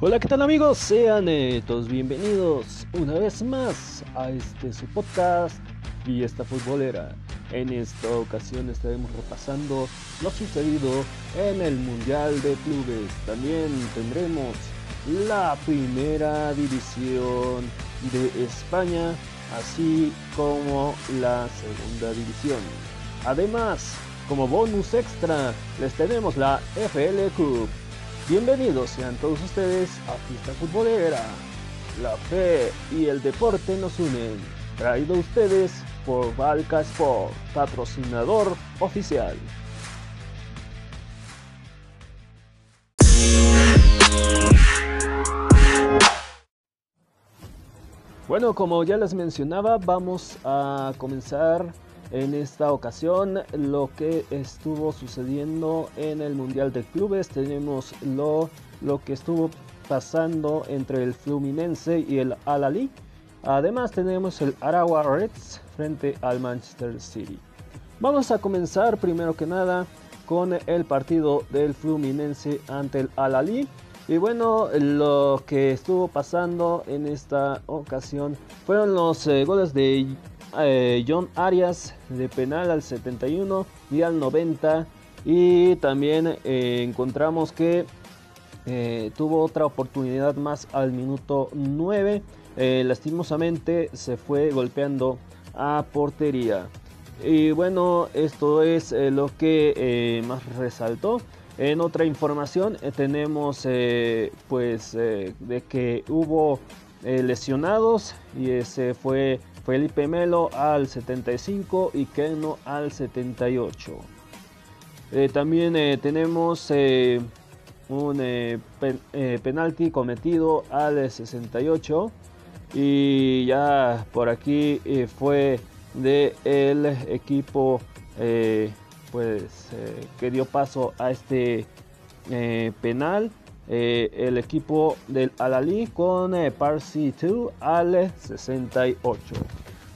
Hola, ¿qué tal amigos? Sean eh, todos bienvenidos una vez más a este su podcast Fiesta Futbolera. En esta ocasión estaremos repasando lo sucedido en el Mundial de Clubes. También tendremos la primera división de España, así como la segunda división. Además, como bonus extra, les tenemos la FL Cup Bienvenidos sean todos ustedes a Fiesta Futbolera. La fe y el deporte nos unen. Traído a ustedes por Valka Sport, patrocinador oficial. Bueno, como ya les mencionaba, vamos a comenzar en esta ocasión lo que estuvo sucediendo en el Mundial de Clubes. Tenemos lo, lo que estuvo pasando entre el Fluminense y el Al-Ali. Además tenemos el Arawa Reds frente al Manchester City. Vamos a comenzar primero que nada con el partido del Fluminense ante el Al-Ali. Y bueno, lo que estuvo pasando en esta ocasión fueron los eh, goles de eh, John Arias de penal al 71 y al 90. Y también eh, encontramos que eh, tuvo otra oportunidad más al minuto 9. lastimosamente se fue golpeando a portería. Y bueno, esto es lo que más resaltó. En otra información tenemos pues de que hubo lesionados y ese fue Felipe Melo al 75 y Keno al 78. Eh, también eh, tenemos eh, un penalti cometido al 68 y ya por aquí fue de el equipo pues que dio paso a este penal el equipo del Alali con Parsi 2 al 68.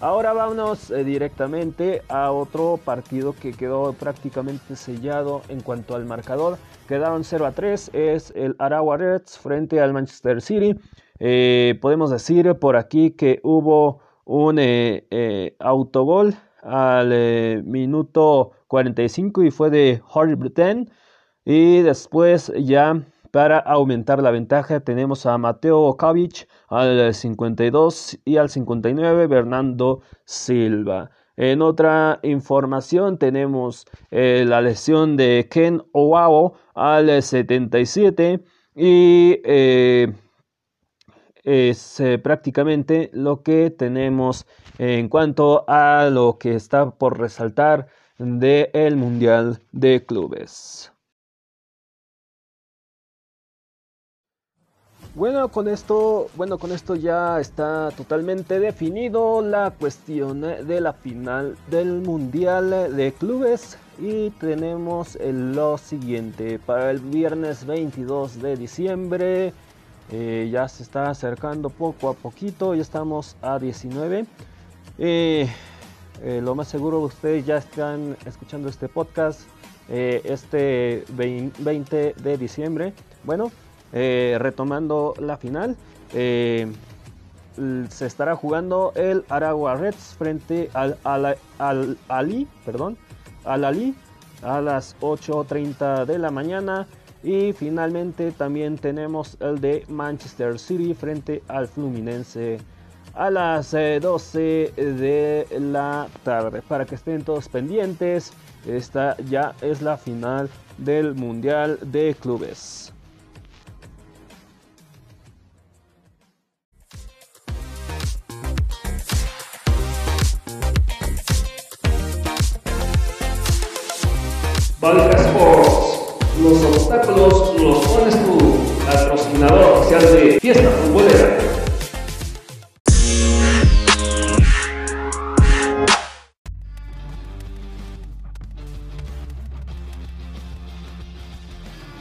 Ahora vámonos eh, directamente a otro partido que quedó prácticamente sellado en cuanto al marcador. Quedaron 0 a 3, es el Arawa Reds frente al Manchester City. Eh, podemos decir por aquí que hubo un eh, autogol al minuto 45 y fue de Harry Brutten. Y después ya para aumentar la ventaja tenemos a Mateo Kavic al 52 y al 59 Bernardo Silva. En otra información tenemos eh, la lesión de Ken Owaho al 77 y eh, es eh, prácticamente lo que tenemos en cuanto a lo que está por resaltar del Mundial de Clubes. Bueno, con esto, bueno, con esto ya está totalmente definido la cuestión de la final del Mundial de Clubes y tenemos lo siguiente para el viernes 22 de diciembre. Eh, ya se está acercando poco a poquito, ya estamos a 19. Eh, eh, lo más seguro ustedes ya están escuchando este podcast este 20 de diciembre. Bueno, eh, retomando la final, eh, se estará jugando el Aragua Reds frente al, al, Ali, perdón, al Ali a las 8.30 de la mañana. Y finalmente también tenemos el de Manchester City frente al Fluminense a las 12 eh, de la tarde. Para que estén todos pendientes, esta ya es la final del Mundial de Clubes. Valka Sports. Los obstáculos los pones tú, patrocinador oficial de Fiesta Futbolera.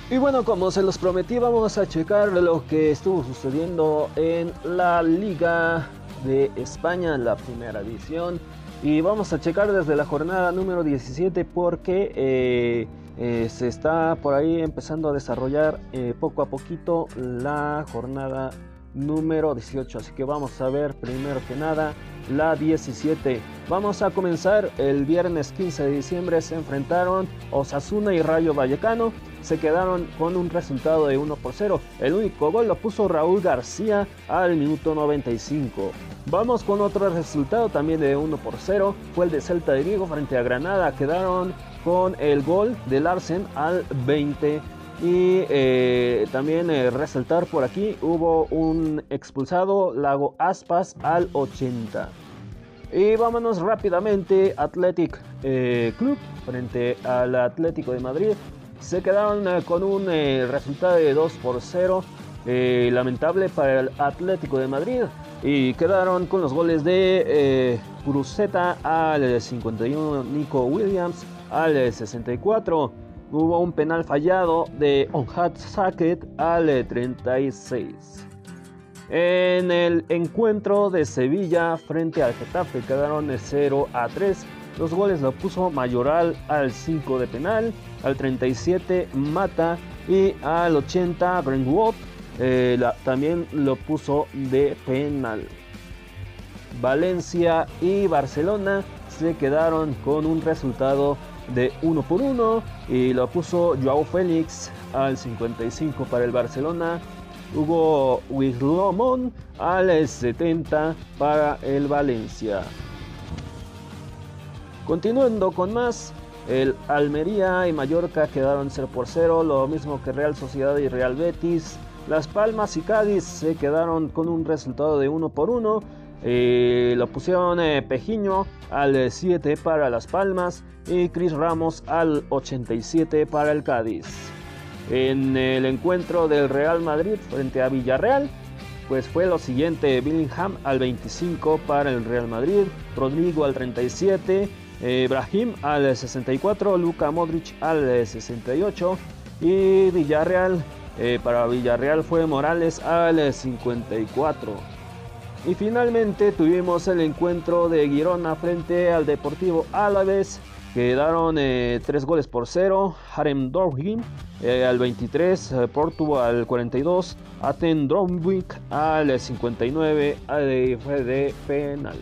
Y bueno, como se los prometí, vamos a checar lo que estuvo sucediendo en la Liga de España, la primera edición. Y vamos a checar desde la jornada número 17 porque eh, eh, se está por ahí empezando a desarrollar eh, poco a poquito la jornada número 18. Así que vamos a ver primero que nada la 17. Vamos a comenzar el viernes 15 de diciembre. Se enfrentaron Osasuna y Rayo Vallecano. Se quedaron con un resultado de 1 por 0. El único gol lo puso Raúl García al minuto 95. Vamos con otro resultado también de 1 por 0. Fue el de Celta de Vigo frente a Granada. Quedaron con el gol de Larsen al 20 y eh, también eh, resaltar por aquí, hubo un expulsado Lago Aspas al 80. Y vámonos rápidamente, Athletic eh, Club frente al Atlético de Madrid. Se quedaron con un resultado de 2 por 0. lamentable para el Atlético de Madrid. Y quedaron con los goles de Cruzeta al 51, Nico Williams al 64 hubo un penal fallado de Onhat Saket al 36. En el encuentro de Sevilla frente al Getafe quedaron 0 a 3. Los goles lo puso Mayoral al 5 de penal, al 37 Mata y al 80 Brentwood eh, también lo puso de penal. Valencia y Barcelona se quedaron con un resultado de uno por uno y lo puso Joao Félix al 55 para el Barcelona. Hugo Wislomon al 70 para el Valencia. Continuando con más, el Almería y Mallorca quedaron 0 por 0, lo mismo que Real Sociedad y Real Betis. Las Palmas y Cádiz se quedaron con un resultado de 1 por 1. Eh, lo pusieron eh, Pejiño al 7 para Las Palmas y Chris Ramos al 87 para el Cádiz. En el encuentro del Real Madrid frente a Villarreal, pues fue lo siguiente: Billingham al 25 para el Real Madrid, Rodrigo al 37, eh, Brahim al 64, Luka Modric al 68 y Villarreal. para Villarreal fue Morales al 54. Y finalmente tuvimos el encuentro de Girona frente al Deportivo Alavés. Quedaron 3 eh, goles por 0. Harem Dorgin eh, al 23, eh, al 42, Aten Dromwick al 59 fue de penal.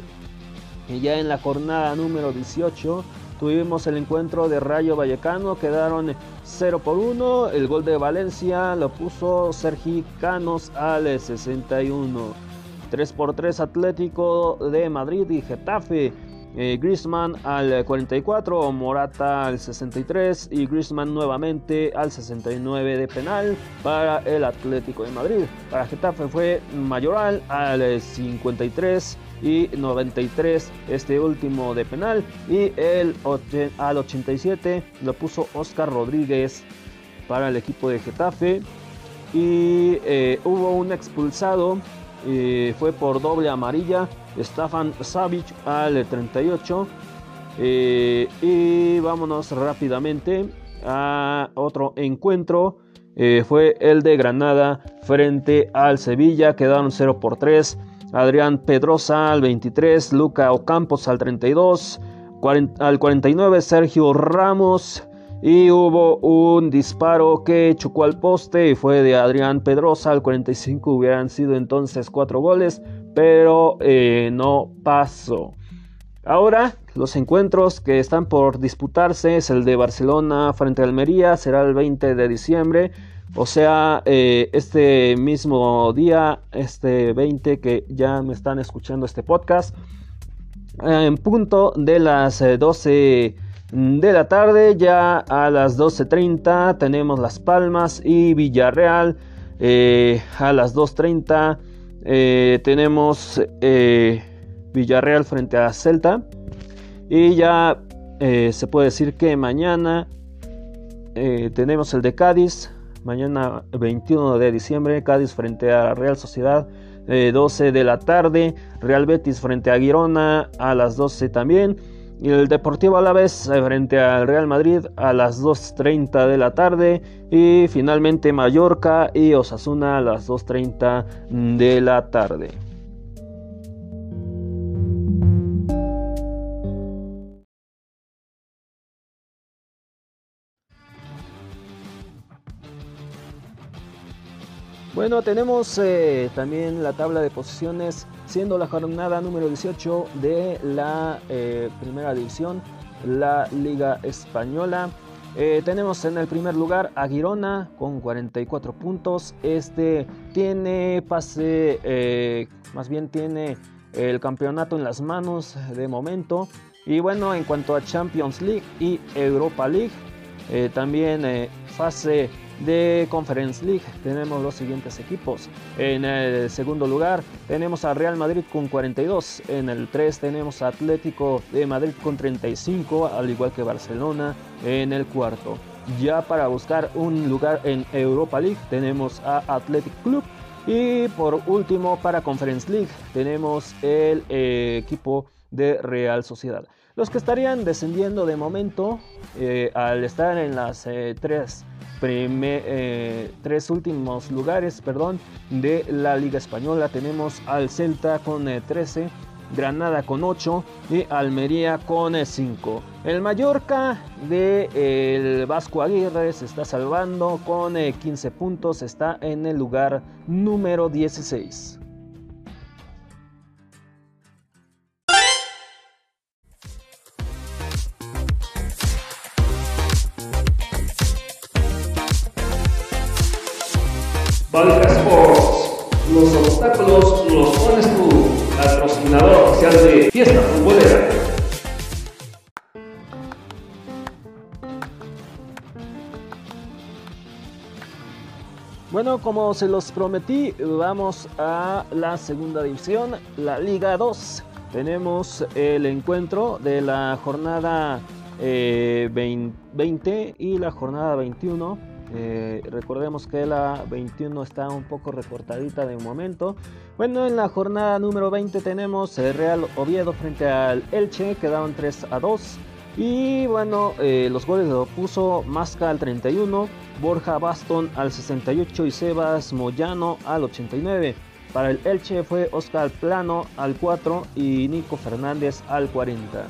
Y ya en la jornada número 18 tuvimos el encuentro de Rayo Vallecano, quedaron 0 por 1. El gol de Valencia lo puso Sergi Canos al 61. 3x3 Atlético de Madrid y Getafe. Eh, al 44, Morata al 63 y Griezmann nuevamente al 69 de penal para el Atlético de Madrid. Para Getafe fue Mayoral al 53 y 93 este último de penal y el al 87 lo puso Oscar Rodríguez para el equipo de Getafe y eh, hubo un expulsado fue por doble amarilla. Stefan Savic al 38. Eh, y vámonos rápidamente a otro encuentro. Eh, fue el de Granada frente al Sevilla. Quedaron 0 por 3. Adrián Pedrosa al 23. Luca Ocampos al 32. al 49 Sergio Ramos y hubo un disparo que chocó al poste y fue de Adrián Pedrosa al 45 hubieran sido entonces cuatro goles pero eh, no pasó ahora los encuentros que están por disputarse es el de Barcelona frente a Almería será el 20 de diciembre o sea eh, este mismo día este 20 que ya me están escuchando este podcast en punto de las 12 eh, de la tarde, ya a las 12.30 tenemos Las Palmas y Villarreal. Eh, a las 2.30 eh, tenemos Villarreal frente a Celta. Y ya se puede decir que mañana tenemos el de Cádiz. Mañana 21 de diciembre, Cádiz frente a Real Sociedad. 12 de la tarde, Real Betis frente a Girona a las 12 también. Y el Deportivo a la vez frente al Real Madrid a las 2.30 de la tarde. Y finalmente Mallorca y Osasuna a las 2.30 de la tarde. Bueno, tenemos también la tabla de posiciones, siendo la jornada número 18 de la primera división, la Liga Española. Eh, tenemos en el primer lugar a Girona con 44 puntos. Este tiene pase, eh, más bien tiene el campeonato en las manos de momento. Y bueno, en cuanto a Champions League y Europa League, eh, también fase de Conference League tenemos los siguientes equipos. En el segundo lugar tenemos a Real Madrid con 42. En el 3 tenemos a Atlético de Madrid con 35, al igual que Barcelona en el cuarto. Ya para buscar un lugar en Europa League tenemos a Athletic Club. Y por último para Conference League tenemos el eh, equipo de Real Sociedad. Los que estarían descendiendo de momento eh, al estar en las eh, tres eh, tres últimos lugares perdón, de la Liga Española. Tenemos al Celta con 13, eh, Granada con 8 y Almería con 5. Eh, el Mallorca de el Vasco Aguirre se está salvando con 15 puntos, está en el lugar número 16. Como se los prometí, vamos a la segunda división, la Liga 2. Tenemos el encuentro de la jornada 20 eh, y la jornada 21 eh, recordemos que la 21 está un poco recortadita de momento. Bueno, en la jornada número 20 tenemos el Real Oviedo frente al Elche, quedaron 3 a 2. Y bueno, eh, los goles lo puso Masca al 31, Borja Baston al 68 y Sebas Moyano al 89. Para el Elche fue Oscar Plano al 4 y Nico Fernández al 40.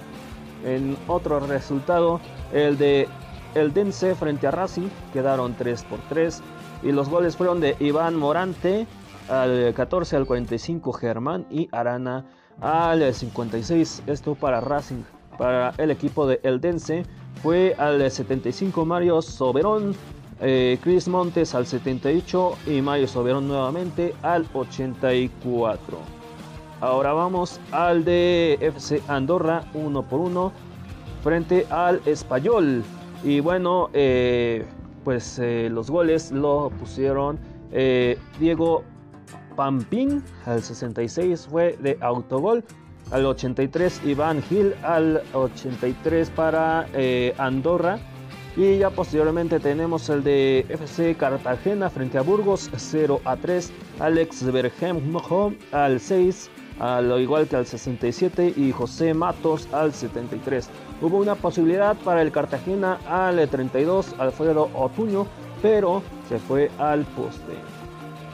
En otro resultado, el de el Dense frente a Racing quedaron 3 por 3 y los goles fueron de Iván Morante al 14 al 45 Germán y Arana al 56 esto para Racing para el equipo de Eldense fue al 75 Mario Soberón eh, Chris Montes al 78 y Mario Soberón nuevamente al 84 ahora vamos al de FC Andorra 1 por 1 frente al Español y bueno, eh, pues eh, los goles lo pusieron eh, Diego Pampín al 66 fue de autogol. Al 83 Iván Gil, al 83 para Andorra. Y ya posteriormente tenemos el de FC Cartagena frente a Burgos 0 a 3. Alex Bergemjo al 6 al igual que al 67 y José Matos al 73. Hubo una posibilidad para el Cartagena al 32, Alfredo Otuño, pero se fue al poste.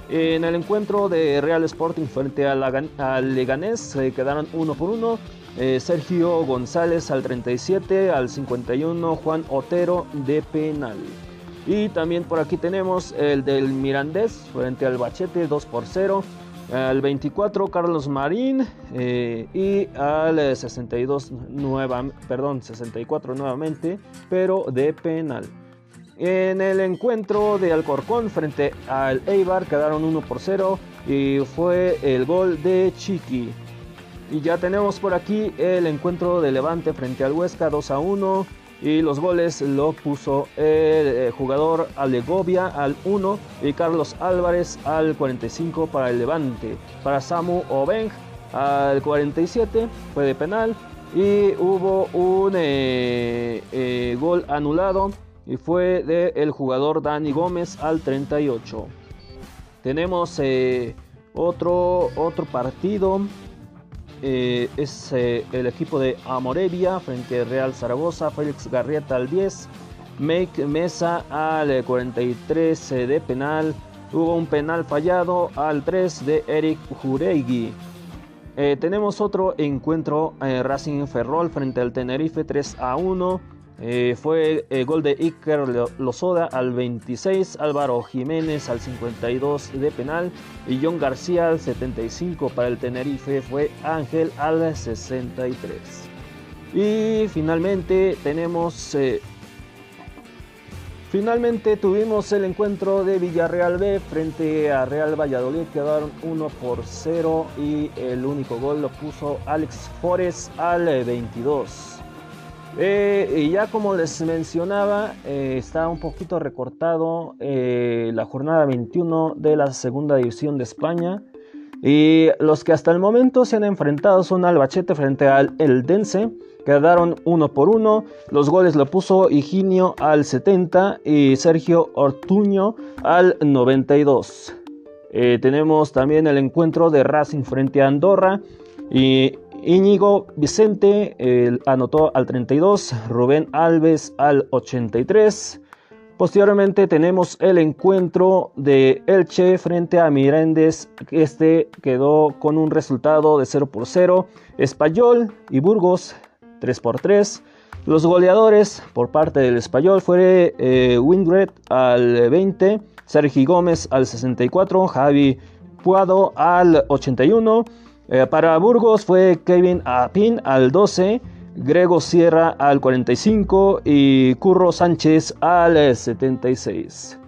En el encuentro de Real Sporting frente al Leganés se quedaron uno por uno. Eh, Sergio González al 37, al 51 Juan Otero de penal. Y también por aquí tenemos el del Mirandés frente al Bachete 2 por 0 al 24 Carlos Marín eh, y al 62 nueva, perdón, 64 nuevamente, pero de penal. En el encuentro de Alcorcón frente al Eibar quedaron 1 por 0 y fue el gol de Chiqui. Y ya tenemos por aquí el encuentro de Levante frente al Huesca 2 a 1 y los goles lo puso el eh, jugador Alegovia al 1 y Carlos Álvarez al 45 para el Levante. Para Samu Obeng al 47 fue de penal y hubo un eh, eh, gol anulado y fue del el jugador Dani Gómez al 38. Tenemos otro, otro partido eh, es eh, el equipo de Amorevia frente al Real Zaragoza, Félix Garrieta al 10, Make Mesa al 43 eh, de penal, hubo un penal fallado al 3 de Eric Juregui. tenemos otro encuentro Racing Ferrol frente al Tenerife 3 a 1. Eh, fue el gol de Iker Lozoda al 26, Álvaro Jiménez al 52 de penal y John García al 75 para el Tenerife fue Ángel al 63. Y finalmente tenemos eh, Finalmente tuvimos el encuentro de Villarreal B frente a Real Valladolid, quedaron 1 por 0 y el único gol lo puso Alex Forest al 22. Eh, y ya como les mencionaba, eh, está un poquito recortado eh, la jornada 21 de la segunda división de España. Y los que hasta el momento se han enfrentado son Albachete frente al Eldense Quedaron uno por uno. Los goles lo puso Higinio al 70 y Sergio Ortuño al 92. Eh, tenemos también el encuentro de Racing frente a Andorra. Y Íñigo Vicente anotó al 32, Rubén Alves al 83. Posteriormente tenemos el encuentro de Elche frente a Mirandes. Este quedó con un resultado de 0 por 0. Español y Burgos 3 por 3. Los goleadores por parte del español fue eh, Wingred al 20, Sergi Gómez al 64, Javi Puado al 81. Eh, para Burgos fue Kevin Apin al 12, Grego Sierra al 45 y Curro Sánchez al 76.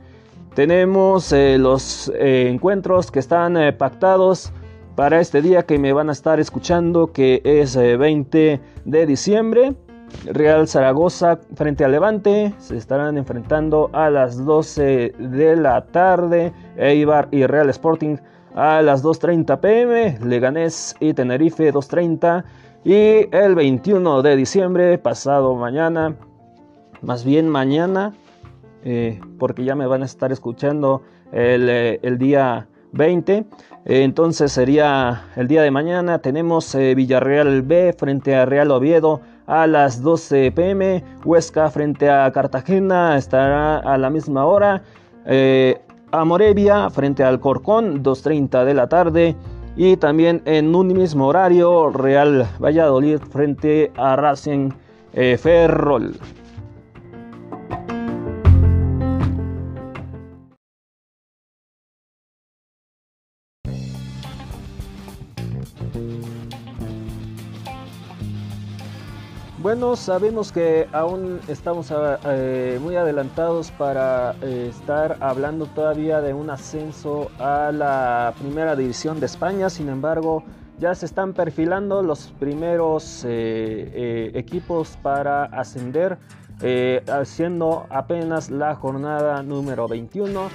Tenemos eh, los encuentros que están pactados para este día que me van a estar escuchando, que es 20 eh, de diciembre. Real Zaragoza frente a Levante se estarán enfrentando a las 12 de la tarde. Eibar y Real Sporting a las 2.30 pm. Leganés y Tenerife 2.30. Y el 21 de diciembre, pasado mañana, más bien mañana, eh, porque ya me van a estar escuchando el, eh, el día 20. Entonces sería el día de mañana. Tenemos eh, Villarreal B frente a Real Oviedo a las 12 pm. Huesca frente a Cartagena estará a la misma hora. Amorevia frente al Corcón 2.30 de la tarde. Y también en un mismo horario Real Valladolid frente a Racing eh, Ferrol. Bueno, sabemos que aún estamos ah, eh, muy adelantados para eh, estar hablando todavía de un ascenso a la primera división de España, sin embargo ya se están perfilando los primeros eh, equipos para ascender, haciendo apenas la jornada número 21.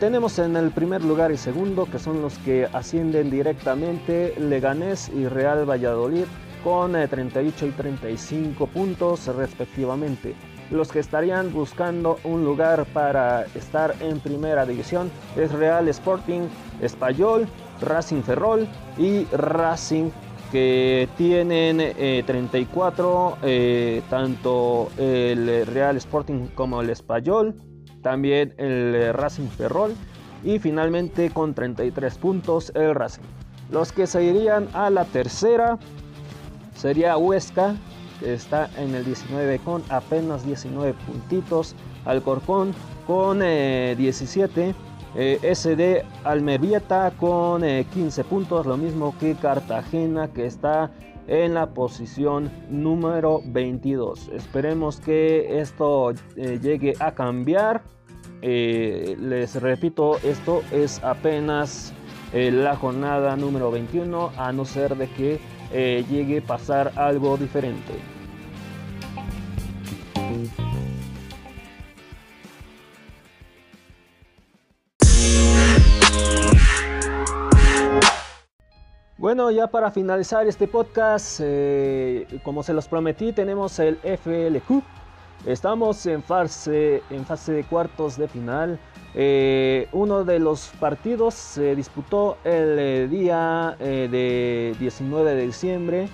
tenemos en el primer lugar y segundo, que son los que ascienden directamente, Leganés y Real Valladolid con 38 eh, y 35 puntos respectivamente. Los que estarían buscando un lugar para estar en primera división es Real Sporting, Español, Racing Ferrol y Racing que tienen 34, eh, eh, tanto el Real Sporting como el Español, también el Racing Ferrol y finalmente con 33 puntos el Racing. Los que se irían a la tercera sería Huesca, que está en el 19 con apenas 19 puntitos. Alcorcón con 17. Eh, eh, SD Almevieta con 15 eh, puntos, lo mismo que Cartagena que está en la posición número 22. Esperemos que esto llegue a cambiar. les repito, esto es apenas la jornada número 21, a no ser de que eh, llegue a pasar algo diferente. Bueno, ya para finalizar este podcast, eh, como se los prometí, tenemos el FLQ. Estamos en fase, en fase de cuartos de final. Eh, uno de los partidos se disputó el eh, día eh, de 19 de diciembre,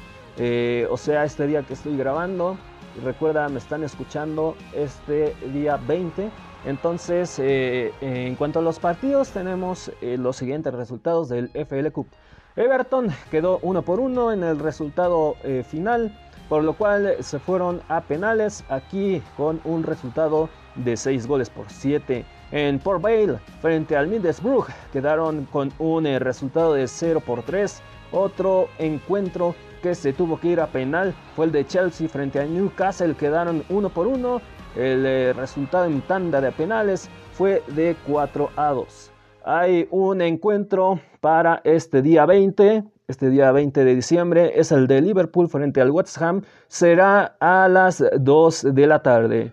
o sea, este día que estoy grabando. Recuerda, me están escuchando este día 20. Entonces, en cuanto a los partidos, tenemos los siguientes resultados del FL Cup. Everton quedó uno por uno en el resultado final. Por lo cual se fueron a penales aquí con un resultado de 6 goles por 7. En Port Vale, frente al Middlesbrough, quedaron con un eh, resultado de 0 por 3. Otro encuentro que se tuvo que ir a penal fue el de Chelsea frente a Newcastle, quedaron 1 por 1. El eh, resultado en tanda de penales fue de 4 a 2. Hay un encuentro para este día 20, este día 20 de diciembre, es el de Liverpool frente al West Ham, será a las 2 de la tarde.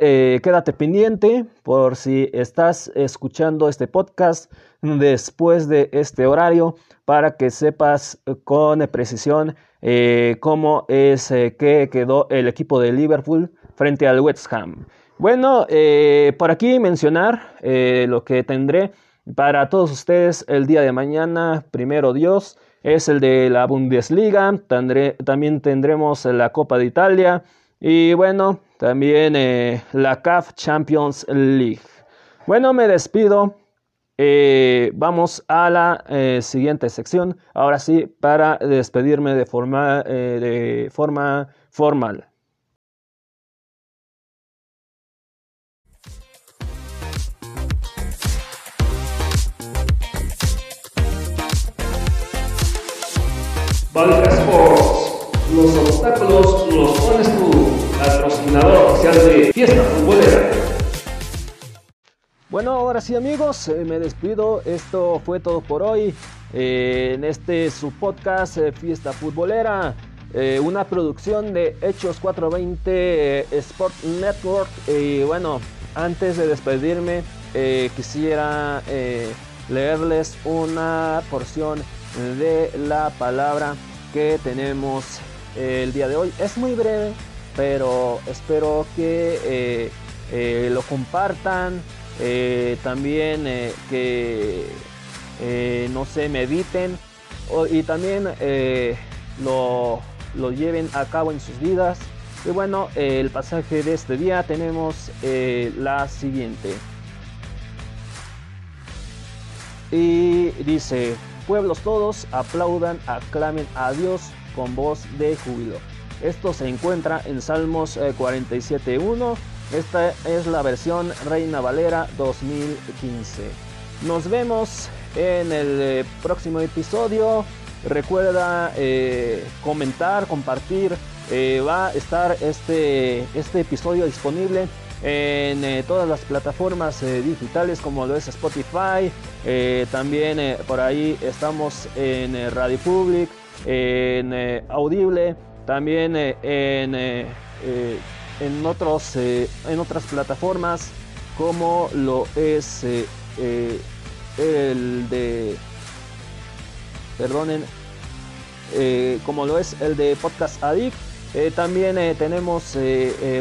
Eh, quédate pendiente por si estás escuchando este podcast después de este horario para que sepas con precisión eh, cómo es eh, que quedó el equipo de Liverpool frente al West Ham. Bueno, por aquí mencionar lo que tendré para todos ustedes el día de mañana, primero Dios, es el de la Bundesliga, también tendremos la Copa de Italia y bueno, también eh, la CAF Champions League. Bueno, me despido. Eh, vamos a la eh, siguiente sección. Ahora sí, para despedirme de forma, de forma formal. Valka Sports. Los obstáculos los pones tú patrocinador oficial de Fiesta Futbolera. Bueno, ahora sí amigos, eh, me despido. Esto fue todo por hoy. Eh, en este su podcast eh, Fiesta Futbolera. una producción de Hechos 420 Sport Network. Y bueno, antes de despedirme, quisiera leerles una porción de la palabra que tenemos el día de hoy. Es muy breve, pero espero que eh, eh, lo compartan, eh, también que no se mediten y también lo, lo, lleven a cabo en sus vidas. Y bueno, el pasaje de este día tenemos la siguiente. Y dice, pueblos todos aplaudan, aclamen a Dios con voz de júbilo. Esto se encuentra en Salmos 47.1. Eh, Esta es la versión Reina Valera 2015. Nos vemos en el eh, próximo episodio. Recuerda eh, comentar, compartir. va a estar este, este episodio disponible en todas las plataformas digitales como lo es Spotify. también por ahí estamos en Radio Public, en Audible también eh, en, eh, eh, en, otros, en otras plataformas como lo es el de perdonen como lo es el de podcast addict también tenemos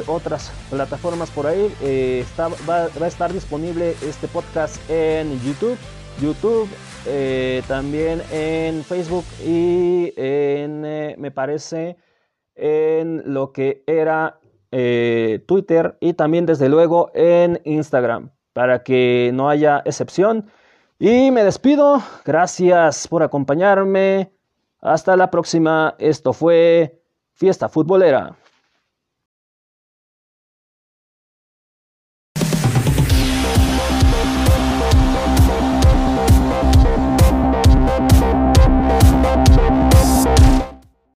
otras plataformas por ahí va, va, a estar disponible este podcast en youtube youtube también en facebook y en me parece en lo que era eh, Twitter y también desde luego en Instagram para que no haya excepción. Y me despido. Gracias por acompañarme. Hasta la próxima. Esto fue Fiesta Futbolera.